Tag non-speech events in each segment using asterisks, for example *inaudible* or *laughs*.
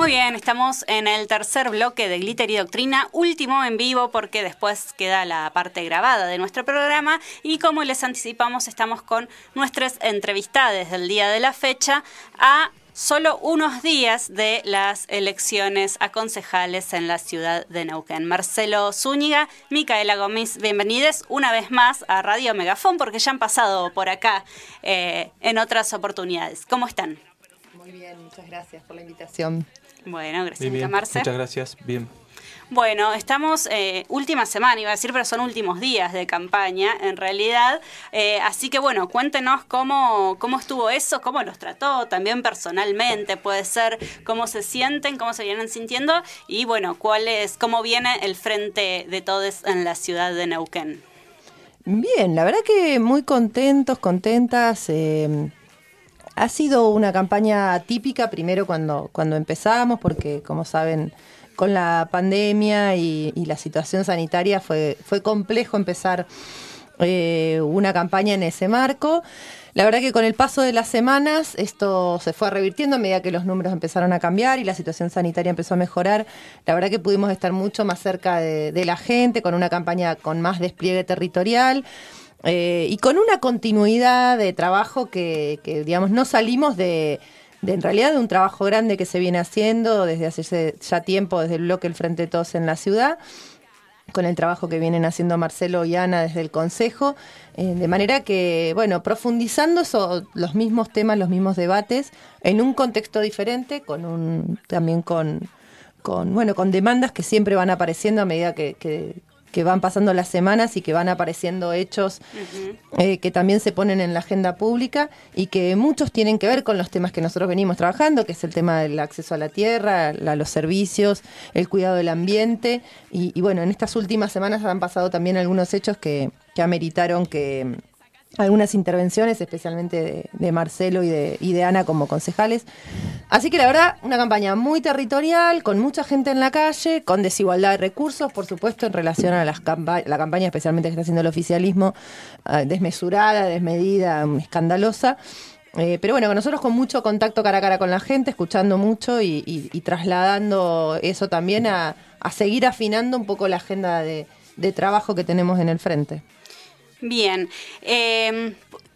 Muy bien, estamos en el tercer bloque de Glitter y Doctrina, último en vivo porque después queda la parte grabada de nuestro programa y como les anticipamos estamos con nuestras entrevistadas del día de la fecha a solo unos días de las elecciones a concejales en la ciudad de Neuquén. Marcelo Zúñiga, Micaela Gómez, bienvenidos una vez más a Radio Megafón porque ya han pasado por acá eh, en otras oportunidades. ¿Cómo están? Muy bien, muchas gracias por la invitación. Bueno, gracias, Marcelo. Muchas gracias, bien. Bueno, estamos eh, última semana, iba a decir, pero son últimos días de campaña, en realidad. Eh, así que bueno, cuéntenos cómo, cómo estuvo eso, cómo los trató, también personalmente, puede ser cómo se sienten, cómo se vienen sintiendo y bueno, cuál es, cómo viene el frente de todos en la ciudad de Neuquén. Bien, la verdad que muy contentos, contentas. Eh, ha sido una campaña típica, primero cuando, cuando empezamos, porque como saben, con la pandemia y, la situación sanitaria fue, fue complejo empezar eh, una campaña en ese marco. La verdad que con el paso de las semanas esto se fue revirtiendo a medida que los números empezaron a cambiar y la situación sanitaria empezó a mejorar. La verdad que pudimos estar mucho más cerca de, la gente, con una campaña con más despliegue territorial. Eh, y con una continuidad de trabajo que digamos, no salimos de, de en realidad de un trabajo grande que se viene haciendo desde hace ya tiempo, desde el bloque El Frente Todos en la ciudad con el trabajo que vienen haciendo Marcelo y Ana desde el Consejo, eh, de manera que, bueno, profundizando los mismos temas, los mismos debates, en un contexto diferente, con un, también con, con, bueno, con demandas que siempre van apareciendo a medida que, que van pasando las semanas y que van apareciendo hechos eh, que también se ponen en la agenda pública y que muchos tienen que ver con los temas que nosotros venimos trabajando, que es el tema del acceso a la tierra, a los servicios, el cuidado del ambiente. Y, y bueno, en estas últimas semanas han pasado también algunos hechos que, que ameritaron que algunas intervenciones, especialmente de, Marcelo y de, y de, Ana como concejales. Así que la verdad, una campaña muy territorial, con mucha gente en la calle, con desigualdad de recursos, por supuesto, en relación a las la campaña especialmente que está haciendo el oficialismo, ah, desmesurada, desmedida, escandalosa. Eh, pero bueno, nosotros con mucho contacto cara a cara con la gente, escuchando mucho y, trasladando eso también a, seguir afinando un poco la agenda de trabajo que tenemos en el frente. Bien. Em,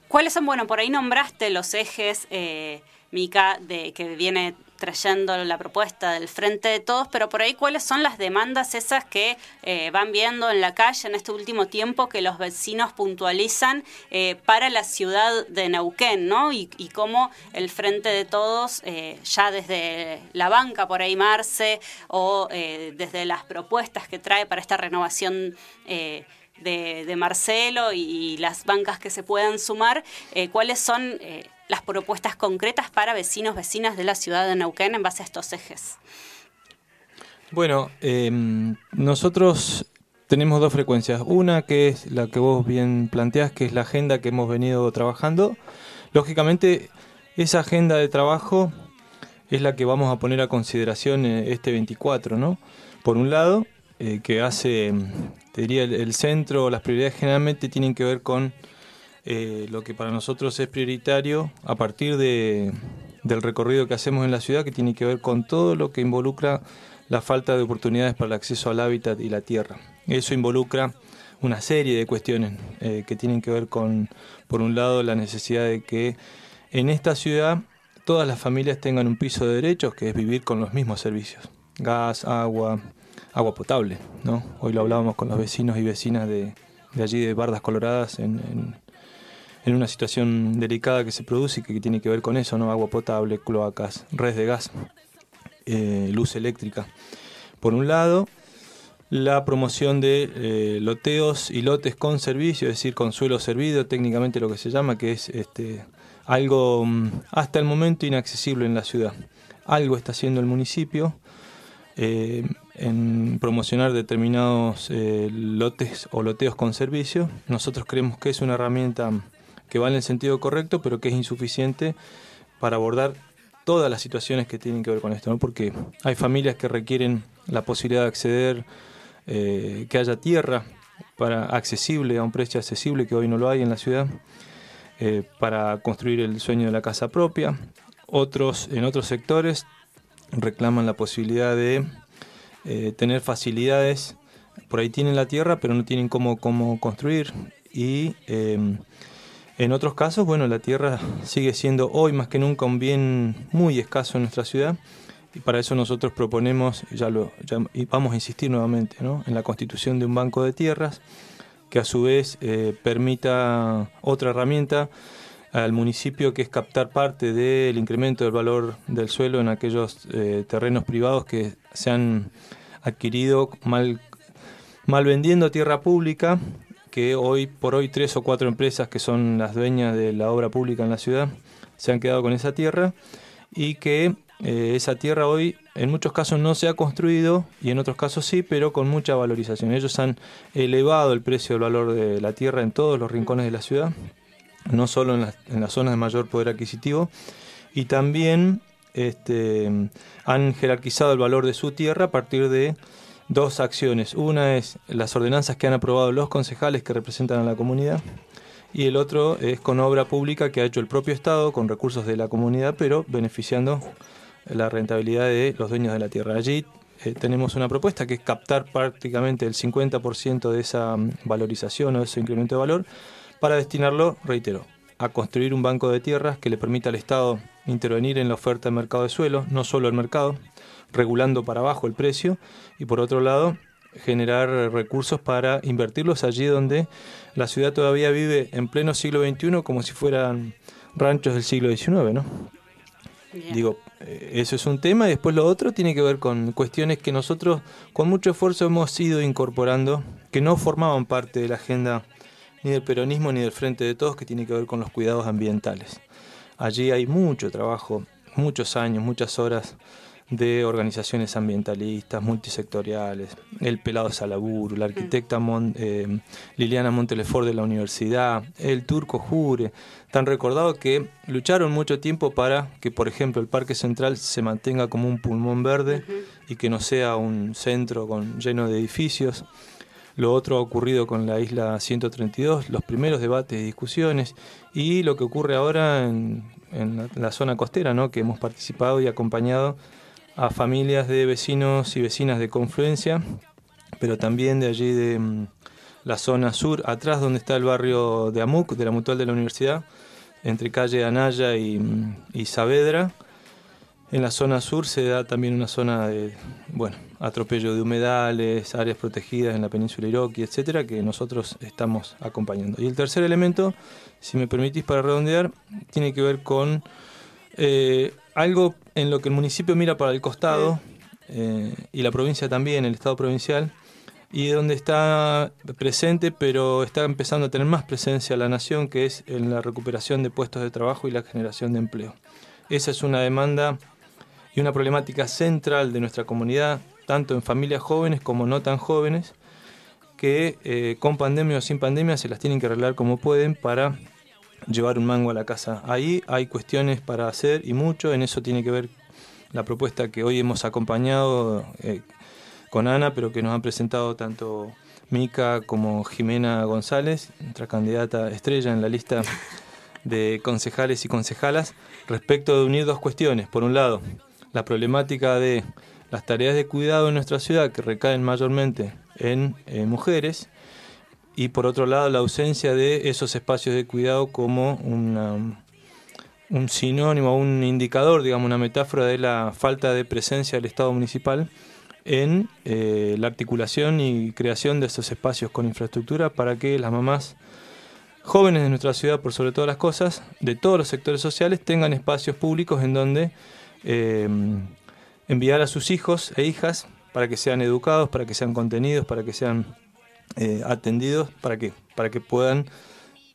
¿Cuáles son, bueno, por ahí nombraste los ejes, eh, Mica, de, que viene trayendo la propuesta del Frente de Todos, pero por ahí cuáles son las demandas esas que eh, van viendo en la calle en este último tiempo que los vecinos puntualizan eh, para la ciudad de Neuquén, ¿no? Y, cómo el Frente de Todos, eh, ya desde la banca por ahí Marce, o desde las propuestas que trae para esta renovación de, Marcelo y, las bancas que se puedan sumar, eh, cuáles son eh, las propuestas concretas para vecinos, vecinas de la ciudad de Neuquén en base a estos ejes. Bueno, em, nosotros tenemos dos frecuencias. Una que es la que vos bien planteás, que es la agenda que hemos venido trabajando. Lógicamente, esa agenda de trabajo es la que vamos a poner a consideración eh, este 24, ¿no? Por un lado, que hace te diría, el, centro, las prioridades generalmente tienen que ver con eh, lo que para nosotros es prioritario a partir de, del recorrido que hacemos en la ciudad, que tiene que ver con todo lo que involucra la falta de oportunidades para el acceso al hábitat y la tierra. Eso involucra una serie de cuestiones eh, que tienen que ver con, por un lado, la necesidad de que en esta ciudad todas las familias tengan un piso de derechos, que es vivir con los mismos servicios, gas, agua, agua potable. ¿no? Hoy lo hablábamos con los vecinos y vecinas de, allí, de Bardas Coloradas, en, una situación delicada que se produce y que tiene que ver con eso, ¿no? agua potable, cloacas, redes de gas, eh, luz eléctrica. Por un lado, la promoción de eh, loteos y lotes con servicio, es decir, con suelo servido, técnicamente lo que se llama, que es este, algo mm, hasta el momento inaccesible en la ciudad. Algo está haciendo el municipio, eh, en promocionar determinados eh, lotes o loteos con servicio. Nosotros creemos que es una herramienta que va en el sentido correcto, pero que es insuficiente para abordar todas las situaciones que tienen que ver con esto, ¿no? porque hay familias que requieren la posibilidad de acceder, eh, que haya tierra para accesible, a un precio accesible que hoy no lo hay en la ciudad, para construir el sueño de la casa propia. Otros, en otros sectores reclaman la posibilidad de eh, tener facilidades. Por ahí tienen la tierra, pero no tienen cómo, cómo construir. Y em, en otros casos, bueno, la tierra sigue siendo hoy más que nunca un bien muy escaso en nuestra ciudad. Y para eso nosotros proponemos, ya y vamos a insistir nuevamente, ¿no? en la constitución de un banco de tierras que a su vez eh, permita otra herramienta al municipio que es captar parte del incremento del valor del suelo en aquellos eh, terrenos privados que se han adquirido mal, mal vendiendo tierra pública, que hoy por hoy tres o cuatro empresas que son las dueñas de la obra pública en la ciudad se han quedado con esa tierra y que eh, esa tierra hoy en muchos casos no se ha construido y en otros casos sí, pero con mucha valorización. Ellos han elevado el precio del valor de la tierra en todos los rincones de la ciudad no solo en, las zonas de mayor poder adquisitivo, y también este, han jerarquizado el valor de su tierra a partir de dos acciones. Una es las ordenanzas que han aprobado los concejales que representan a la comunidad y el otro es con obra pública que ha hecho el propio Estado con recursos de la comunidad, pero beneficiando la rentabilidad de los dueños de la tierra. Allí eh, tenemos una propuesta que es captar prácticamente el 50% de esa mm, valorización o de ese incremento de valor para destinarlo, reitero, a construir un banco de tierras que le permita al Estado intervenir en la oferta del mercado de suelo, no solo el mercado, regulando para abajo el precio, y por otro lado, generar recursos para invertirlos allí donde la ciudad todavía vive en pleno siglo XXI como si fueran ranchos del siglo XIX, ¿no? Digo, eh, eso es un tema y después lo otro tiene que ver con cuestiones que nosotros con mucho esfuerzo hemos ido incorporando, que no formaban parte de la agenda ni del peronismo ni del Frente de Todos, que tiene que ver con los cuidados ambientales. Allí hay mucho trabajo, muchos años, muchas horas de organizaciones ambientalistas, multisectoriales, el Pelado Salaburu, la arquitecta eh, Liliana Montelefort de la universidad, el turco Jure, tan recordado que lucharon mucho tiempo para que, por ejemplo, el Parque Central se mantenga como un pulmón verde y que no sea un centro con, lleno de edificios. Lo otro ha ocurrido con la isla 132, los primeros debates y discusiones, y lo que ocurre ahora en, la, zona costera, ¿no? que hemos participado y acompañado a familias de vecinos y vecinas de Confluencia, pero también de allí de mm, la zona sur, atrás donde está el barrio de Amuc, de la Mutual de la Universidad, entre calle Anaya y, mm, y Saavedra en la zona sur se da también una zona de, bueno, atropello de humedales, áreas protegidas en la península Iroqui, etcétera, que nosotros estamos acompañando. Y el tercer elemento, si me permitís para redondear, tiene que ver con eh, algo en lo que el municipio mira para el costado eh, y la provincia también, el estado provincial, y donde está presente, pero está empezando a tener más presencia la nación, que es en la recuperación de puestos de trabajo y la generación de empleo. Esa es una demanda y una problemática central de nuestra comunidad, tanto en familias jóvenes como no tan jóvenes, que eh, con pandemia o sin pandemia se las tienen que arreglar como pueden para llevar un mango a la casa. Ahí hay cuestiones para hacer y mucho, en eso tiene que ver la propuesta que hoy hemos acompañado eh, con Ana, pero que nos han presentado tanto Mica como Jimena González, nuestra candidata estrella en la lista *laughs* de concejales y concejalas, respecto de unir dos cuestiones. Por un lado, la problemática de las tareas de cuidado en nuestra ciudad que recaen mayormente en eh, mujeres y por otro lado la ausencia de esos espacios de cuidado como un sinónimo, un indicador, digamos, una metáfora de la falta de presencia del Estado municipal en eh, la articulación y creación de esos espacios con infraestructura para que las mamás jóvenes de nuestra ciudad, por sobre todas las cosas, de todos los sectores sociales, tengan espacios públicos en donde eh, enviar a sus hijos e hijas para que sean educados, para que sean contenidos, para que sean eh, atendidos, para que, para que puedan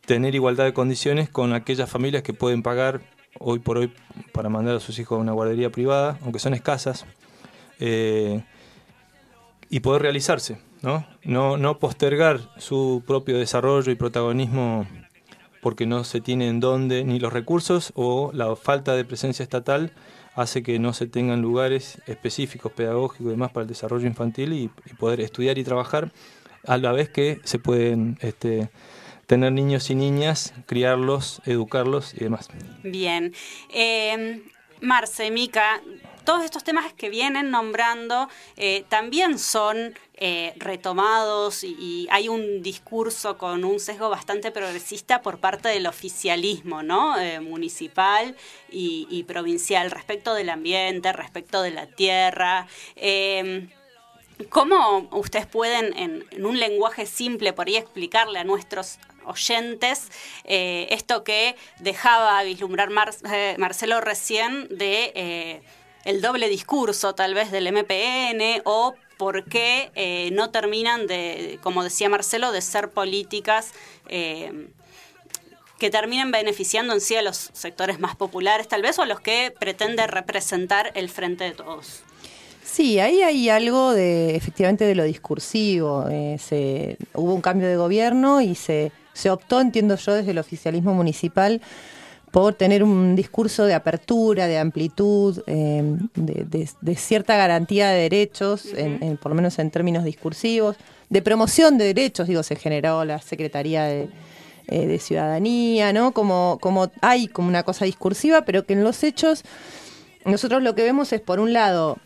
tener igualdad de condiciones con aquellas familias que pueden pagar hoy por hoy para mandar a sus hijos a una guardería privada, aunque son escasas, eh, y poder realizarse, ¿no? ¿no? No postergar su propio desarrollo y protagonismo porque no se tiene en dónde ni los recursos o la falta de presencia estatal hace que no se tengan lugares específicos, pedagógicos y demás para el desarrollo infantil y, poder estudiar y trabajar a la vez que se pueden este, tener niños y niñas, criarlos, educarlos y demás. Bien. Eh, Marce, Mica, todos estos temas que vienen nombrando eh, también son eh, retomados y, hay un discurso con un sesgo bastante progresista por parte del oficialismo ¿no? Eh, municipal y, provincial respecto del ambiente, respecto de la tierra. ¿Cómo ustedes pueden, en, un lenguaje simple, por ahí explicarle a nuestros oyentes esto que dejaba vislumbrar Marcelo recién de el doble discurso tal vez del MPN o por qué eh, no terminan de, como decía Marcelo, de ser políticas eh, que terminen beneficiando en sí a los sectores más populares tal vez o a los que pretende representar el frente de todos. Sí, ahí hay algo de efectivamente de lo discursivo. Eh, hubo un cambio de gobierno y se, se optó, entiendo yo, desde el oficialismo municipal por tener un discurso de apertura, de amplitud, eh, de, cierta garantía de derechos, en, por lo menos en términos discursivos, de promoción de derechos, digo, se generó la Secretaría de, eh, Ciudadanía, ¿no? Como, como hay como una cosa discursiva, pero que en los hechos nosotros lo que vemos es, por un lado,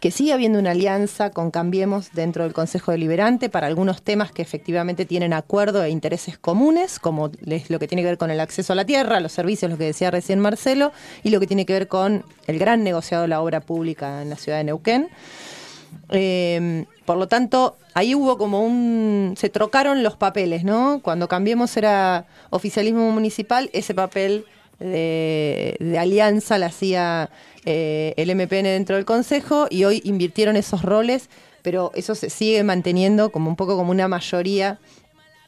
que sigue habiendo una alianza con Cambiemos dentro del Consejo Deliberante para algunos temas que efectivamente tienen acuerdo e intereses comunes, como lo que tiene que ver con el acceso a la tierra, los servicios, lo que decía recién Marcelo, y lo que tiene que ver con el gran negociado de la obra pública en la ciudad de Neuquén. Eh, por lo tanto, ahí hubo como un... se trocaron los papeles, ¿no? Cuando Cambiemos era oficialismo municipal, ese papel de, de alianza la hacía eh, el MPN dentro del Consejo y hoy invirtieron esos roles, pero eso se sigue manteniendo como un poco como una mayoría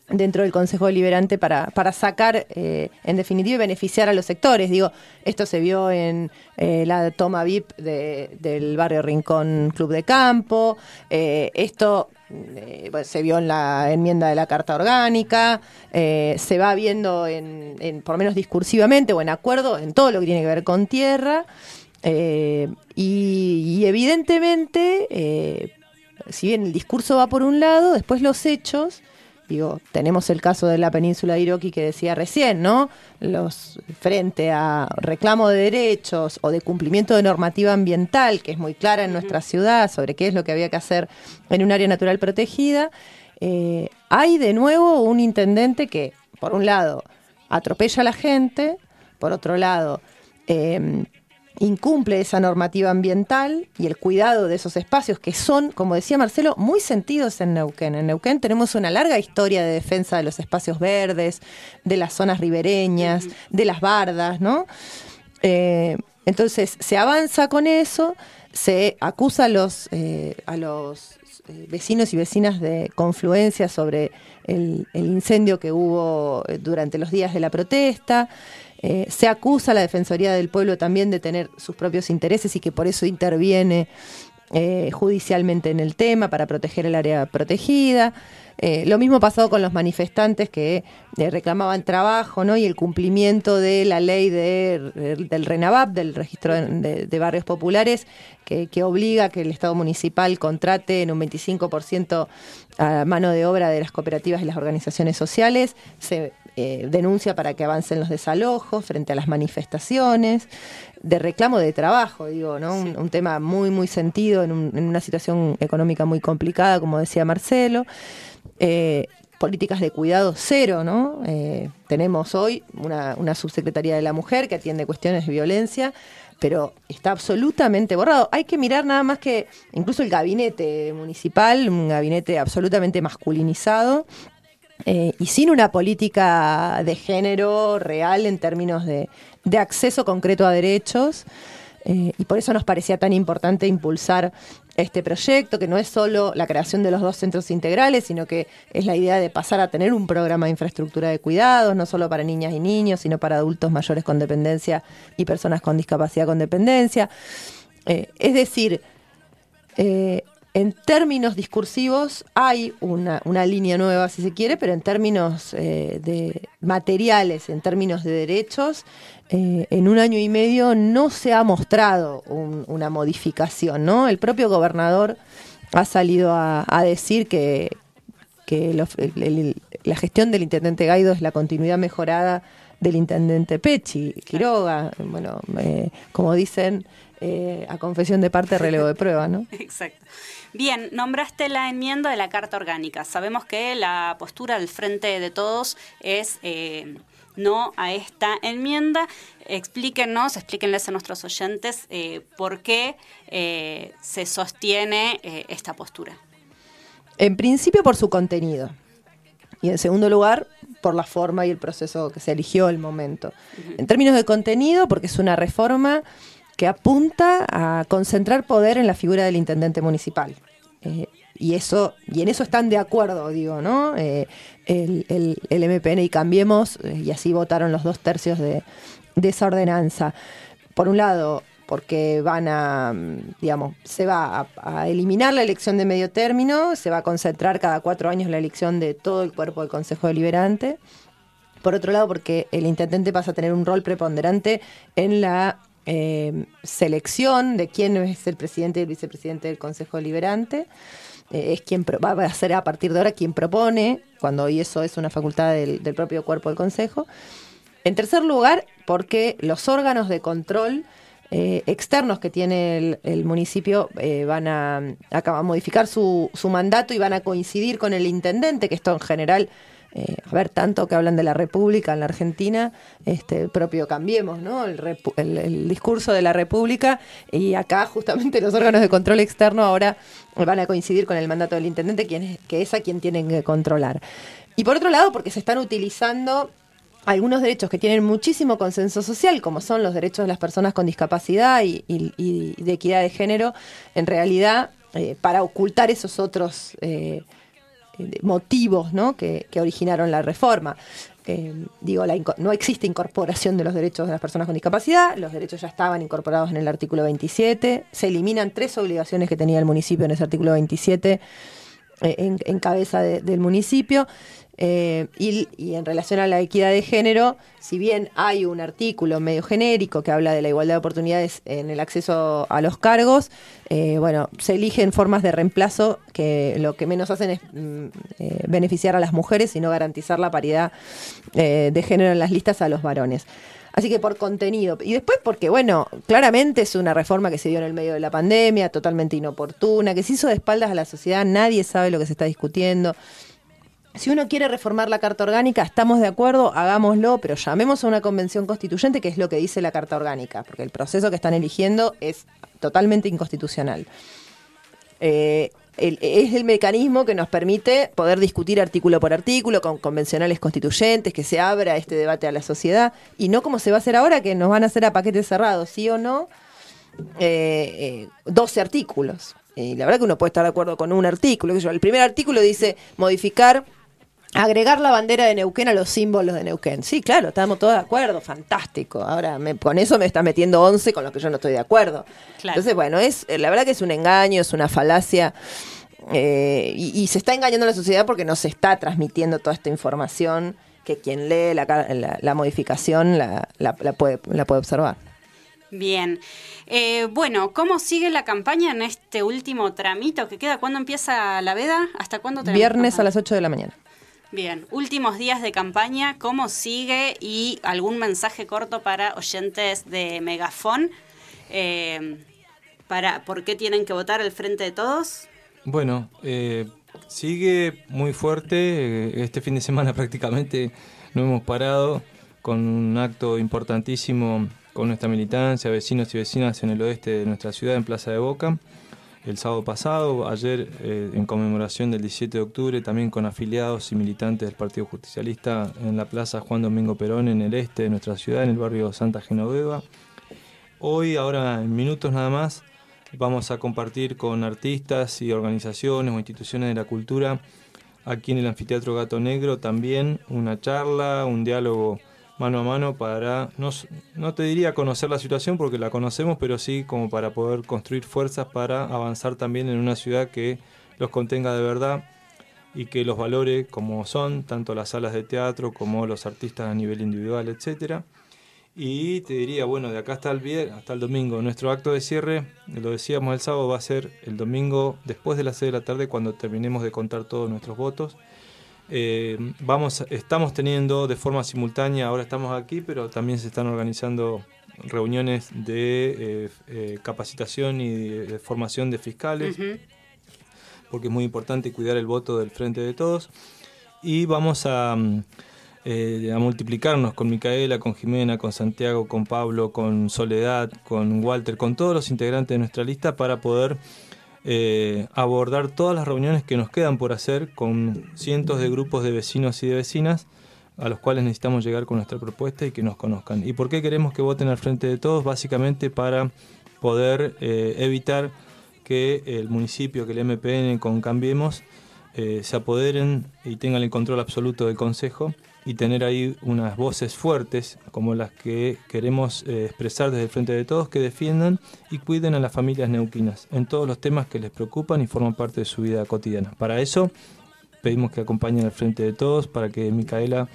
dentro del Consejo Deliberante para, para sacar, eh, en definitiva, y beneficiar a los sectores. Digo, esto se vio en eh, la toma VIP del barrio Rincón Club de Campo, esto se vio en la enmienda de la Carta Orgánica, se va viendo, en, en, por lo menos discursivamente o en acuerdo, en todo lo que tiene que ver con tierra. Eh, y, evidentemente, eh, si bien el discurso va por un lado, después los hechos, digo, tenemos el caso de la península de Iroqui que decía recién, ¿no? Los frente a reclamo de derechos o de cumplimiento de normativa ambiental, que es muy clara en nuestra ciudad sobre qué es lo que había que hacer en un área natural protegida, eh, hay de nuevo un intendente que, por un lado, atropella a la gente, por otro lado, incumple esa normativa ambiental y el cuidado de esos espacios que son, como decía Marcelo, muy sentidos en Neuquén. En Neuquén tenemos una larga historia de defensa de los espacios verdes, de las zonas ribereñas, de las bardas, ¿no? Eh, entonces se avanza con eso, se acusa a los, eh, a los eh, vecinos y vecinas de confluencia sobre el, el incendio que hubo durante los días de la protesta. Eh, se acusa a la Defensoría del Pueblo también de tener sus propios intereses y que por eso interviene eh, judicialmente en el tema para proteger el área protegida. Eh, lo mismo pasado con los manifestantes que reclamaban trabajo ¿no? y el cumplimiento de la ley de, del RENAVAP, del registro de, barrios populares, que, que, obliga a que el Estado municipal contrate en un 25% a mano de obra de las cooperativas y las organizaciones sociales. Se eh, denuncia para que avancen los desalojos frente a las manifestaciones, de reclamo de trabajo, digo, ¿no? Un, tema muy, muy sentido en, una situación económica muy complicada, como decía Marcelo. Eh, políticas de cuidado cero, ¿no? Eh, tenemos hoy una, una subsecretaría de la mujer que atiende cuestiones de violencia, pero está absolutamente borrado. Hay que mirar nada más que incluso el gabinete municipal, un gabinete absolutamente masculinizado, eh, y sin una política de género real en términos de, acceso concreto a derechos. Eh, y por eso nos parecía tan importante impulsar este proyecto, que no es solo la creación de los dos centros integrales, sino que es la idea de pasar a tener un programa de infraestructura de cuidados, no solo para niñas y niños, sino para adultos mayores con dependencia y personas con discapacidad con dependencia. Eh, es decir, en términos discursivos hay una, línea nueva, si se quiere, pero en términos eh, de materiales, en términos de derechos, eh, en un año y medio no se ha mostrado una modificación. ¿no? El propio gobernador ha salido a, decir que, la gestión del intendente Gaido es la continuidad mejorada del intendente Pechi, Quiroga, bueno, eh, como dicen, eh, a confesión de parte, relevo de prueba, ¿no? *laughs* Exacto. Bien, nombraste la enmienda de la Carta Orgánica. Sabemos que la postura del Frente de Todos es eh, no a esta enmienda. Explíquenos, explíquenles a nuestros oyentes eh, por qué se sostiene esta postura. En principio por su contenido. Y en segundo lugar, por la forma y el proceso que se eligió el momento. En términos de contenido, porque es una reforma que apunta a concentrar poder en la figura del intendente municipal. Eh, y eso y en eso están de acuerdo, digo, ¿no? Eh, el, el, MPN y Cambiemos, eh, y así votaron los dos tercios de, esa ordenanza. Por un lado, porque van a, digamos, se va a, eliminar la elección de medio término, se va a concentrar cada cuatro años la elección de todo el cuerpo del Consejo Deliberante. Por otro lado, porque el intendente pasa a tener un rol preponderante en la eh, selección de quién es el presidente y el vicepresidente del Consejo Liberante. Eh, es quien va a ser a partir de ahora quien propone, cuando hoy eso es una facultad del, propio cuerpo del Consejo. En tercer lugar, porque los órganos de control eh, externos que tiene el, municipio van a, a, modificar su, su mandato y van a coincidir con el intendente, que esto en general eh, a ver, tanto que hablan de la República en la Argentina, este, propio Cambiemos, ¿no? El, discurso de la República y acá justamente *laughs* los órganos de control externo ahora van a coincidir con el mandato del intendente, quien que es a quien tienen que controlar. Y por otro lado, porque se están utilizando algunos derechos que tienen muchísimo consenso social, como son los derechos de las personas con discapacidad y, de equidad de género, en realidad eh, para ocultar esos otros eh, motivos ¿no? que, originaron la reforma. Eh, digo, no existe incorporación de los derechos de las personas con discapacidad, los derechos ya estaban incorporados en el artículo 27, se eliminan tres obligaciones que tenía el municipio en ese artículo 27 eh, en, cabeza del municipio, eh, y, en relación a la equidad de género, si bien hay un artículo medio genérico que habla de la igualdad de oportunidades en el acceso a los cargos, eh, bueno, se eligen formas de reemplazo que lo que menos hacen es mm, eh, beneficiar a las mujeres y no garantizar la paridad de género en las listas a los varones. Así que por contenido. Y después porque, bueno, claramente es una reforma que se dio en el medio de la pandemia, totalmente inoportuna, que se hizo de espaldas a la sociedad, nadie sabe lo que se está discutiendo. Si uno quiere reformar la Carta Orgánica, estamos de acuerdo, hagámoslo, pero llamemos a una convención constituyente, que es lo que dice la Carta Orgánica, porque el proceso que están eligiendo es totalmente inconstitucional. Eh, es el mecanismo que nos permite poder discutir artículo por artículo con convencionales constituyentes, que se abra este debate a la sociedad, y no como se va a hacer ahora, que nos van a hacer a paquetes cerrados, sí o no, eh, 12 eh, artículos. Y la verdad que uno puede estar de acuerdo con un artículo. El primer artículo dice modificar Agregar la bandera de Neuquén a los símbolos de Neuquén. Sí, claro, estamos todos de acuerdo, fantástico. Ahora con eso me está metiendo 11 con lo que yo no estoy de acuerdo. Entonces, bueno, es eh, la verdad que es un engaño, es una falacia. Eh, y, se está engañando a la sociedad porque no se está transmitiendo toda esta información que quien lee la, modificación la, puede, la puede observar. Bien. Eh, bueno, ¿cómo sigue la campaña en este último tramito que queda? ¿Cuándo empieza la veda? ¿Hasta cuándo? Viernes a las 8 de la mañana. Bien, últimos días de campaña, ¿cómo sigue? Y algún mensaje corto para oyentes de Megafón. Eh, para, ¿Por qué tienen que votar el Frente de Todos? Bueno, eh, sigue muy fuerte. Eh, este fin de semana *laughs* prácticamente no hemos parado con un acto importantísimo con nuestra militancia, vecinos y vecinas en el oeste de nuestra ciudad, en Plaza de Boca el sábado pasado, ayer eh, en conmemoración del 17 de octubre, también con afiliados y militantes del Partido Justicialista en la Plaza Juan Domingo Perón, en el este de nuestra ciudad, en el barrio Santa Genoveva. Hoy, ahora en minutos nada más, vamos a compartir con artistas y organizaciones o instituciones de la cultura aquí en el Anfiteatro Gato Negro también una charla, un diálogo mano a mano para, no, no te diría conocer la situación porque la conocemos, pero sí como para poder construir fuerzas para avanzar también en una ciudad que los contenga de verdad y que los valore como son, tanto las salas de teatro como los artistas a nivel individual, etcétera. Y te diría, bueno, de acá hasta el, viernes, hasta el domingo, nuestro acto de cierre, lo decíamos el sábado, va a ser el domingo después de las 6 de la tarde cuando terminemos de contar todos nuestros votos. Eh, vamos, estamos teniendo de forma simultánea, ahora estamos aquí, pero también se están organizando reuniones de eh, eh, capacitación y de, formación de fiscales, porque es muy importante cuidar el voto del Frente de Todos. Y vamos a, mm, a multiplicarnos con Micaela, con Jimena, con Santiago, con Pablo, con Soledad, con Walter, con todos los integrantes de nuestra lista para poder eh, abordar todas las reuniones que nos quedan por hacer con cientos de grupos de vecinos y de vecinas a los cuales necesitamos llegar con nuestra propuesta y que nos conozcan. ¿Y por qué queremos que voten al frente de todos? Básicamente para poder eh, evitar que el municipio, que el MPN con Cambiemos, eh, se apoderen y tengan el control absoluto del Consejo y tener ahí unas voces fuertes como las que queremos eh, expresar desde el Frente de Todos que defiendan y cuiden a las familias neuquinas en todos los temas que les preocupan y forman parte de su vida cotidiana. Para eso pedimos que acompañen al Frente de Todos para que Micaela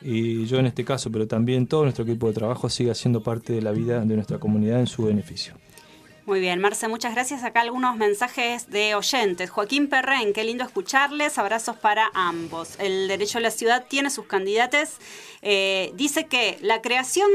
y yo en este caso, pero también todo nuestro equipo de trabajo siga siendo parte de la vida de nuestra comunidad en su beneficio. Muy bien, Marce, muchas gracias. Acá algunos mensajes de oyentes. Joaquín Perren, qué lindo escucharles. Abrazos para ambos. El Derecho a la Ciudad tiene sus candidatos. Eh, dice que la creación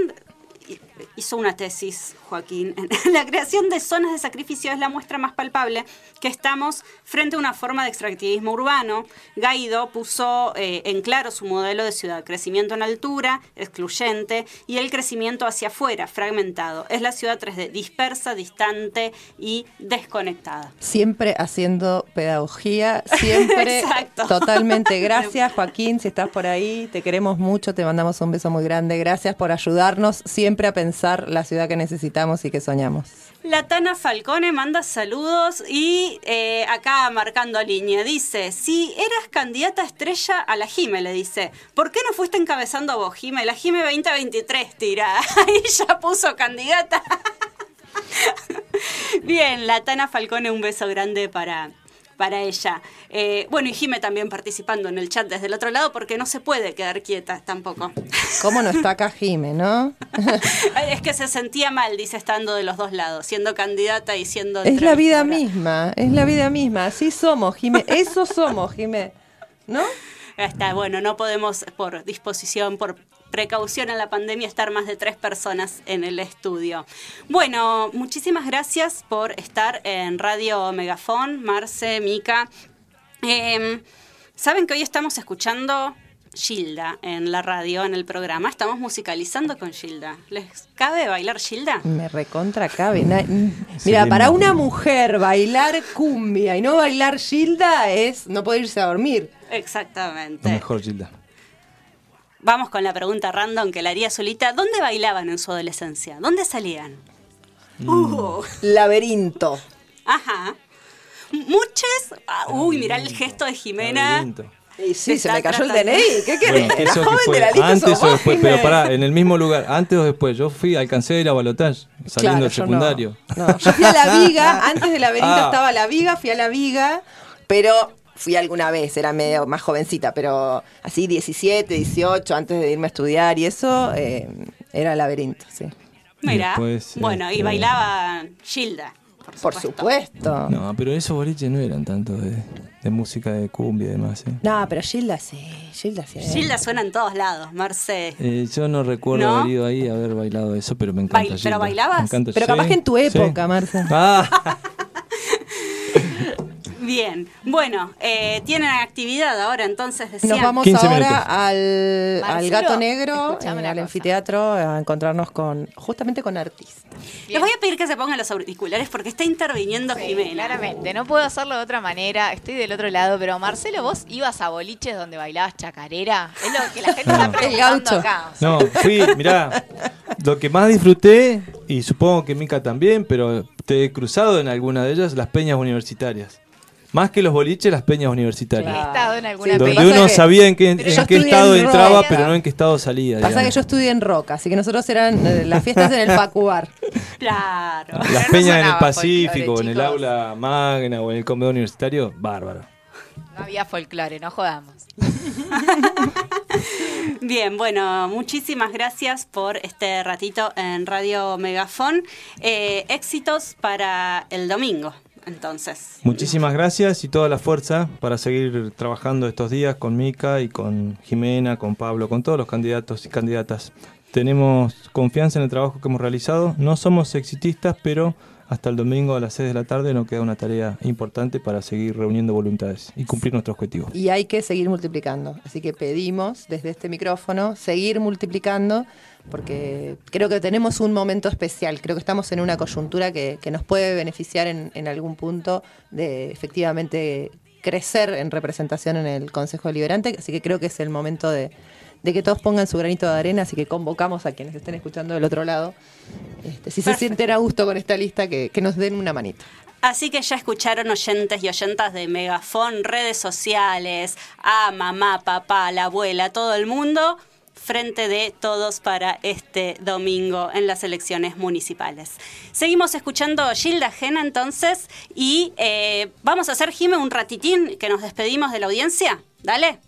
hizo una tesis, Joaquín. *laughs* La creación de zonas de sacrificio es la muestra más palpable que estamos frente a una forma de extractivismo urbano. Gaido puso eh, en claro su modelo de ciudad, crecimiento en altura, excluyente, y el crecimiento hacia afuera, fragmentado. Es la ciudad 3D, dispersa, distante y desconectada. Siempre haciendo pedagogía, *laughs* siempre totalmente. *laughs* Gracias, Joaquín, si estás por ahí, te queremos mucho, te mandamos un beso muy grande. Gracias por ayudarnos siempre a pensar la ciudad que necesitamos y que soñamos. La Tana Falcone manda saludos y eh, acá marcando línea dice, si eras candidata estrella a la Jime, le dice, ¿por qué no fuiste encabezando a vos, Jime? La Jime 2023 tira, *laughs* ahí ya puso candidata. *laughs* Bien, la Tana Falcone, un beso grande para, para ella. Eh, bueno, y Jime también participando en el chat desde el otro lado porque no se puede quedar quieta tampoco. ¿Cómo no está acá *laughs* Jime, no? es que se sentía mal, dice, estando de los dos lados, siendo candidata y siendo... Es la vida misma, es la vida misma, así somos, Jime, eso somos, Jime, ¿no? Está bueno, no podemos por disposición, por precaución en la pandemia estar más de tres personas en el estudio. Bueno, muchísimas gracias por estar en Radio Megafón, Marce, Mica. Em, Saben que hoy estamos escuchando Gilda en la radio, en el programa. Estamos musicalizando con Gilda. ¿Les cabe bailar Gilda? Me recontra cabe. Mira, para una mujer bailar cumbia y no bailar Gilda es no poder irse a dormir. Exactamente. mejor Gilda. Vamos con la pregunta random que la haría solita. ¿Dónde bailaban en su adolescencia? ¿Dónde salían? Mm. Uh. Laberinto. Ajá. Muchos. Ah, uy, mirá el gesto de Jimena. Y sí, se me cayó el DNI. ¿Qué querés? antes o después, pero pará, en el mismo lugar, antes o después. Yo fui, alcancé a ir a balotage, saliendo del secundario. No. Yo fui a la viga, antes de laberinto *laughs* ah. estaba la viga, fui a la viga, pero fui alguna vez, era medio más jovencita, pero así 17, 18, antes de irme a estudiar y eso, eh, era laberinto, sí. Mira, bueno, y bailaba Gilda. Por supuesto. No, pero esos boliches no eran tanto de, música de cumbia y demás. ¿eh? No, pero Gilda sí, Gilda sí. Gilda suena en todos lados, Marce. Eh, yo no recuerdo haber ido ahí a haber bailado eso, pero me encanta. ¿Pero bailabas? pero capaz que en tu época, Marce. Ah. *laughs* Bien, bueno, eh, tienen actividad ahora entonces, decían. Nos vamos ahora al, Gato Negro, eh, al anfiteatro, a encontrarnos con justamente con artistas. Les voy a pedir que se pongan los auriculares porque está interviniendo Jimena. Claramente, no puedo hacerlo de otra manera, estoy del otro lado, pero Marcelo, vos ibas a boliches donde bailabas chacarera, es lo que la gente está preguntando acá. No, fui, mirá, lo que más disfruté, y supongo que Mica también, pero te he cruzado en alguna de ellas, las peñas universitarias. Más que los boliches, las peñas universitarias. He estado en alguna Donde uno sabía en qué, en qué estado entraba, pero no en qué estado salía. Pasa que yo estudié en Roca, así que nosotros eran eh, las fiestas *laughs* en el Facuar. Claro. Las peñas en el Pacífico, en el aula magna o en el comedor universitario, bárbaro. No había folclore, no jodamos. *laughs* Bien, bueno, muchísimas gracias por este ratito en Radio Megafón. Eh, éxitos para el domingo entonces. Muchísimas gracias y toda la fuerza para seguir trabajando estos días con Mica y con Jimena, con Pablo, con todos los candidatos y candidatas. Tenemos confianza en el trabajo que hemos realizado. No somos exitistas, pero hasta el domingo a las 6 de la tarde nos queda una tarea importante para seguir reuniendo voluntades y cumplir nuestro objetivo. Y hay que seguir multiplicando. Así que pedimos desde este micrófono seguir multiplicando porque creo que tenemos un momento especial. Creo que estamos en una coyuntura que, nos puede beneficiar en, en algún punto de efectivamente crecer en representación en el Consejo Deliberante. Así que creo que es el momento de de que todos pongan su granito de arena, así que convocamos a quienes estén escuchando del otro lado, este, si se sienten a gusto con esta lista, que, que nos den una manita. Así que ya escucharon oyentes y oyentas de Megafon, redes sociales, a mamá, papá, la abuela, todo el mundo, frente de todos para este domingo en las elecciones municipales. Seguimos escuchando Gilda Gena entonces y eh, vamos a hacer, Jime, un ratitín que nos despedimos de la audiencia. Dale.